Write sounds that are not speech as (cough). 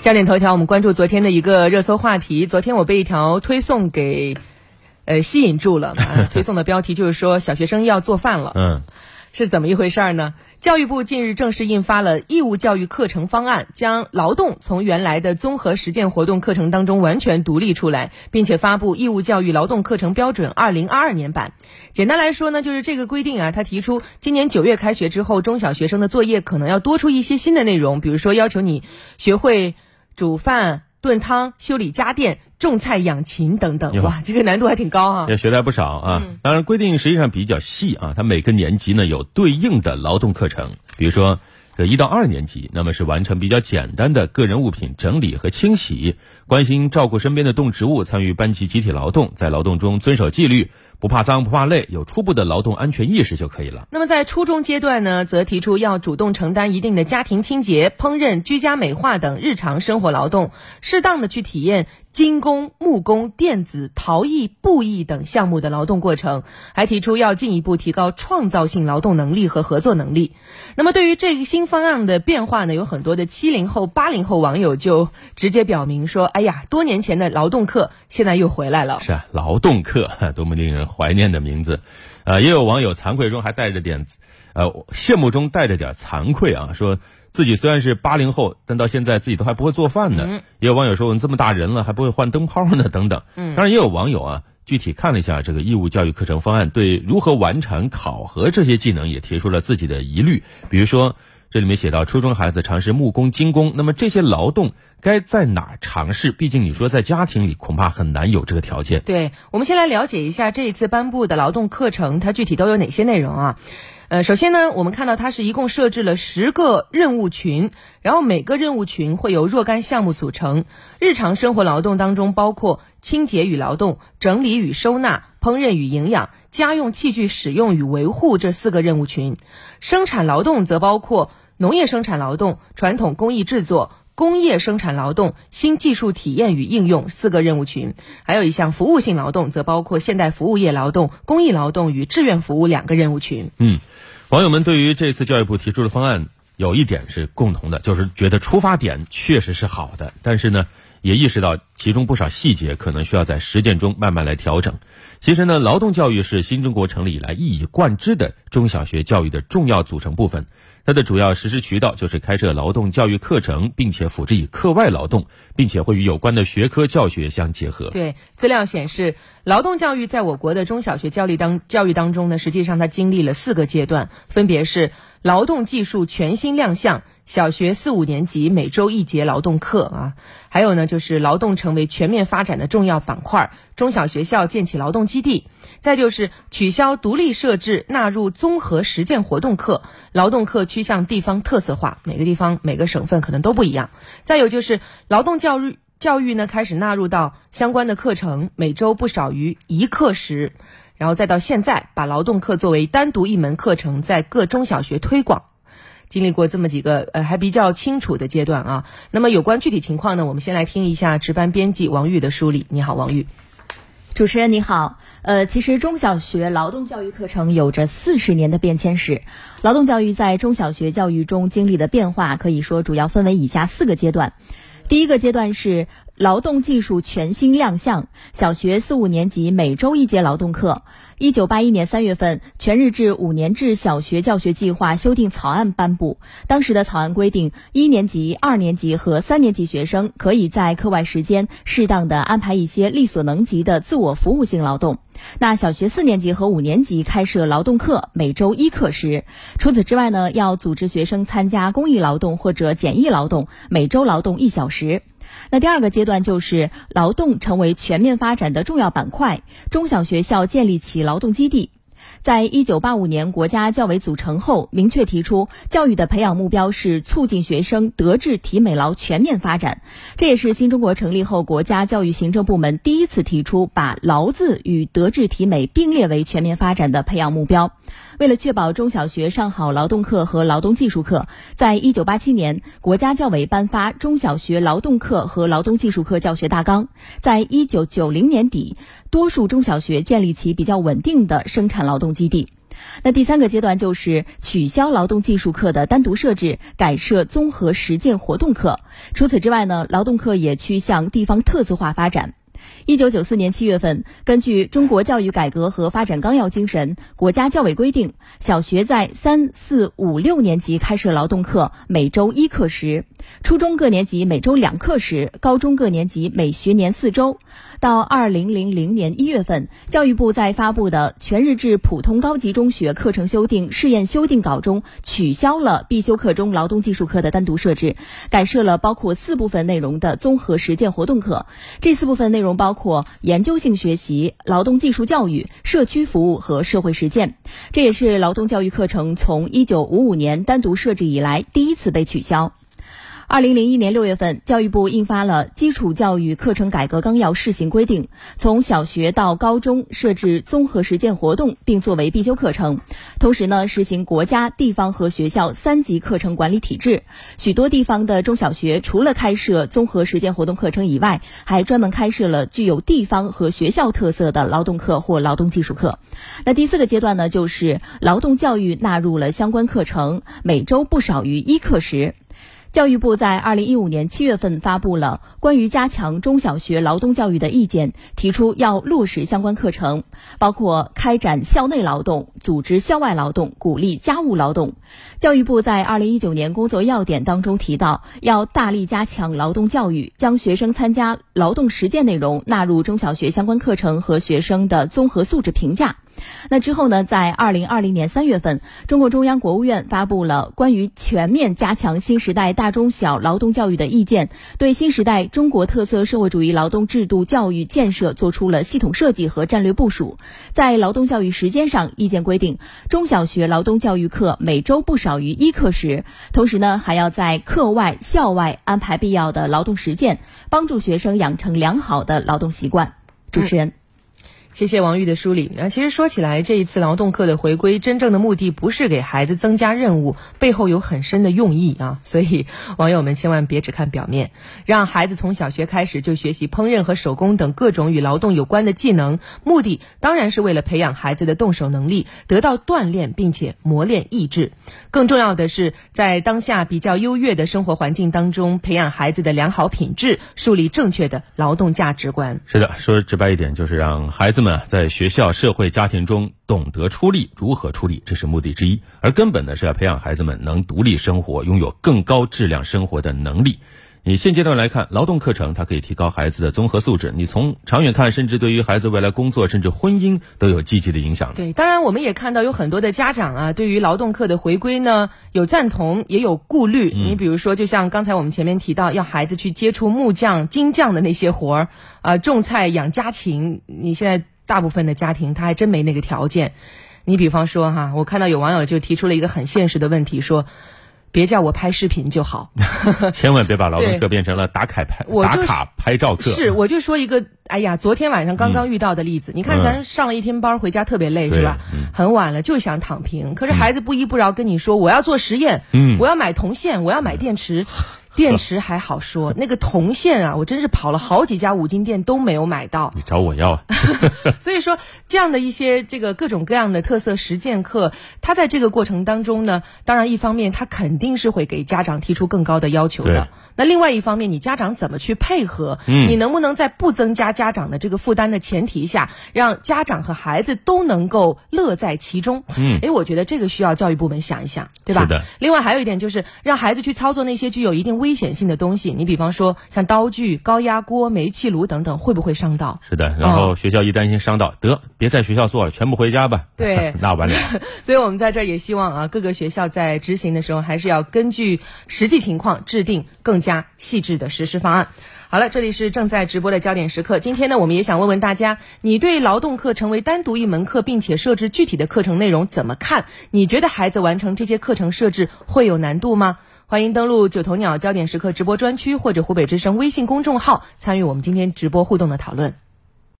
焦点头条，我们关注昨天的一个热搜话题。昨天我被一条推送给，呃，吸引住了。(laughs) 推送的标题就是说小学生要做饭了。嗯，是怎么一回事儿呢？教育部近日正式印发了义务教育课程方案，将劳动从原来的综合实践活动课程当中完全独立出来，并且发布义务教育劳动课程标准二零二二年版。简单来说呢，就是这个规定啊，他提出今年九月开学之后，中小学生的作业可能要多出一些新的内容，比如说要求你学会。煮饭、炖汤、修理家电、种菜、养禽等等，哇，这个难度还挺高啊！也学的不少啊。当然，规定实际上比较细啊，它每个年级呢有对应的劳动课程，比如说。这一到二年级，那么是完成比较简单的个人物品整理和清洗，关心照顾身边的动植物，参与班级集体劳动，在劳动中遵守纪律，不怕脏不怕累，有初步的劳动安全意识就可以了。那么在初中阶段呢，则提出要主动承担一定的家庭清洁、烹饪、居家美化等日常生活劳动，适当的去体验。金工、木工、电子、陶艺、布艺等项目的劳动过程，还提出要进一步提高创造性劳动能力和合作能力。那么，对于这个新方案的变化呢，有很多的七零后、八零后网友就直接表明说：“哎呀，多年前的劳动课现在又回来了。”是啊，劳动课多么令人怀念的名字。呃，也有网友惭愧中还带着点，呃，羡慕中带着点惭愧啊，说。自己虽然是八零后，但到现在自己都还不会做饭呢。也有网友说：“我们这么大人了，还不会换灯泡呢。”等等。当然，也有网友啊，具体看了一下这个义务教育课程方案，对如何完成考核这些技能也提出了自己的疑虑。比如说，这里面写到初中孩子尝试木工、金工，那么这些劳动该在哪尝试？毕竟你说在家庭里恐怕很难有这个条件。对，我们先来了解一下这一次颁布的劳动课程，它具体都有哪些内容啊？呃，首先呢，我们看到它是一共设置了十个任务群，然后每个任务群会由若干项目组成。日常生活劳动当中包括清洁与劳动、整理与收纳、烹饪与营养、家用器具使用与维护这四个任务群。生产劳动则包括农业生产劳动、传统工艺制作、工业生产劳动、新技术体验与应用四个任务群。还有一项服务性劳动，则包括现代服务业劳动、公益劳动与志愿服务两个任务群。嗯。网友们对于这次教育部提出的方案有一点是共同的，就是觉得出发点确实是好的，但是呢，也意识到其中不少细节可能需要在实践中慢慢来调整。其实呢，劳动教育是新中国成立以来一以贯之的中小学教育的重要组成部分。它的主要实施渠道就是开设劳动教育课程，并且辅之以课外劳动，并且会与有关的学科教学相结合。对，资料显示，劳动教育在我国的中小学教育当教育当中呢，实际上它经历了四个阶段，分别是劳动技术全新亮相。小学四五年级每周一节劳动课啊，还有呢，就是劳动成为全面发展的重要板块，中小学校建起劳动基地，再就是取消独立设置，纳入综合实践活动课，劳动课趋向地方特色化，每个地方每个省份可能都不一样。再有就是劳动教育教育呢开始纳入到相关的课程，每周不少于一课时，然后再到现在把劳动课作为单独一门课程，在各中小学推广。经历过这么几个呃还比较清楚的阶段啊，那么有关具体情况呢，我们先来听一下值班编辑王玉的梳理。你好，王玉。主持人你好，呃，其实中小学劳动教育课程有着四十年的变迁史，劳动教育在中小学教育中经历的变化，可以说主要分为以下四个阶段。第一个阶段是。劳动技术全新亮相，小学四五年级每周一节劳动课。一九八一年三月份，全日制五年制小学教学计划修订草案颁布。当时的草案规定，一年级、二年级和三年级学生可以在课外时间适当的安排一些力所能及的自我服务性劳动。那小学四年级和五年级开设劳动课，每周一课时。除此之外呢，要组织学生参加公益劳动或者简易劳动，每周劳动一小时。那第二个阶段就是劳动成为全面发展的重要板块，中小学校建立起劳动基地。在一九八五年国家教委组成后，明确提出教育的培养目标是促进学生德智体美劳全面发展。这也是新中国成立后国家教育行政部门第一次提出把“劳”字与德智体美并列为全面发展的培养目标。为了确保中小学上好劳动课和劳动技术课，在一九八七年，国家教委颁发《中小学劳动课和劳动技术课教学大纲》。在一九九零年底，多数中小学建立起比较稳定的生产劳动基地。那第三个阶段就是取消劳动技术课的单独设置，改设综合实践活动课。除此之外呢，劳动课也趋向地方特色化发展。一九九四年七月份，根据《中国教育改革和发展纲要》精神，国家教委规定，小学在三四五六年级开设劳动课，每周一课时；初中各年级每周两课时；高中各年级每学年四周。到二零零零年一月份，教育部在发布的全日制普通高级中学课程修订试验修订稿中，取消了必修课中劳动技术课的单独设置，改设了包括四部分内容的综合实践活动课。这四部分内容包括研究性学习、劳动技术教育、社区服务和社会实践。这也是劳动教育课程从1955年单独设置以来第一次被取消。二零零一年六月份，教育部印发了《基础教育课程改革纲要（试行）》规定，从小学到高中设置综合实践活动，并作为必修课程。同时呢，实行国家、地方和学校三级课程管理体制。许多地方的中小学除了开设综合实践活动课程以外，还专门开设了具有地方和学校特色的劳动课或劳动技术课。那第四个阶段呢，就是劳动教育纳入了相关课程，每周不少于一课时。教育部在二零一五年七月份发布了关于加强中小学劳动教育的意见，提出要落实相关课程，包括开展校内劳动、组织校外劳动、鼓励家务劳动。教育部在二零一九年工作要点当中提到，要大力加强劳动教育，将学生参加劳动实践内容纳入中小学相关课程和学生的综合素质评价。那之后呢，在二零二零年三月份，中国中央、国务院发布了关于全面加强新时代大中小劳动教育的意见，对新时代中国特色社会主义劳动制度教育建设作出了系统设计和战略部署。在劳动教育时间上，意见规定，中小学劳动教育课每周不少于一课时，同时呢，还要在课外、校外安排必要的劳动实践，帮助学生养成良好的劳动习惯。主持人。谢谢王玉的梳理。那其实说起来，这一次劳动课的回归，真正的目的不是给孩子增加任务，背后有很深的用意啊。(laughs) 所以网友们千万别只看表面，让孩子从小学开始就学习烹饪和手工等各种与劳动有关的技能，目的当然是为了培养孩子的动手能力，得到锻炼，并且磨练意志。更重要的是，在当下比较优越的生活环境当中，培养孩子的良好品质，树立正确的劳动价值观。是的，说直白一点，就是让孩子。们在学校、社会、家庭中懂得出力，如何出力，这是目的之一。而根本呢，是要培养孩子们能独立生活，拥有更高质量生活的能力。你现阶段来看，劳动课程它可以提高孩子的综合素质。你从长远看，甚至对于孩子未来工作甚至婚姻都有积极的影响。对，当然我们也看到有很多的家长啊，对于劳动课的回归呢，有赞同，也有顾虑。你比如说，就像刚才我们前面提到，要孩子去接触木匠、金匠的那些活儿，啊，种菜养家禽，你现在。大部分的家庭他还真没那个条件，你比方说哈，我看到有网友就提出了一个很现实的问题，说别叫我拍视频就好，(laughs) 千万别把劳动课变成了打卡拍打卡拍照课。是，我就说一个，哎呀，昨天晚上刚刚遇到的例子，你看咱上了一天班回家特别累是吧？很晚了就想躺平，可是孩子不依不饶跟你说我要做实验，我要买铜线，我要买电池。(laughs) (laughs) 电池还好说，(laughs) 那个铜线啊，我真是跑了好几家五金店都没有买到。你找我要啊？(laughs) 所以说，这样的一些这个各种各样的特色实践课，它在这个过程当中呢，当然一方面它肯定是会给家长提出更高的要求的。那另外一方面，你家长怎么去配合？嗯，你能不能在不增加家长的这个负担的前提下，让家长和孩子都能够乐在其中？嗯，哎，我觉得这个需要教育部门想一想，对吧？是的。另外还有一点就是，让孩子去操作那些具有一定危险性的东西，你比方说像刀具、高压锅、煤气炉等等，会不会伤到？是的。然后学校一担心伤到，得别在学校做了，全部回家吧。(laughs) 对，那完了。所以我们在这儿也希望啊，各个学校在执行的时候，还是要根据实际情况制定更加。加细致的实施方案。好了，这里是正在直播的焦点时刻。今天呢，我们也想问问大家，你对劳动课成为单独一门课，并且设置具体的课程内容怎么看？你觉得孩子完成这些课程设置会有难度吗？欢迎登录九头鸟焦点时刻直播专区或者湖北之声微信公众号，参与我们今天直播互动的讨论。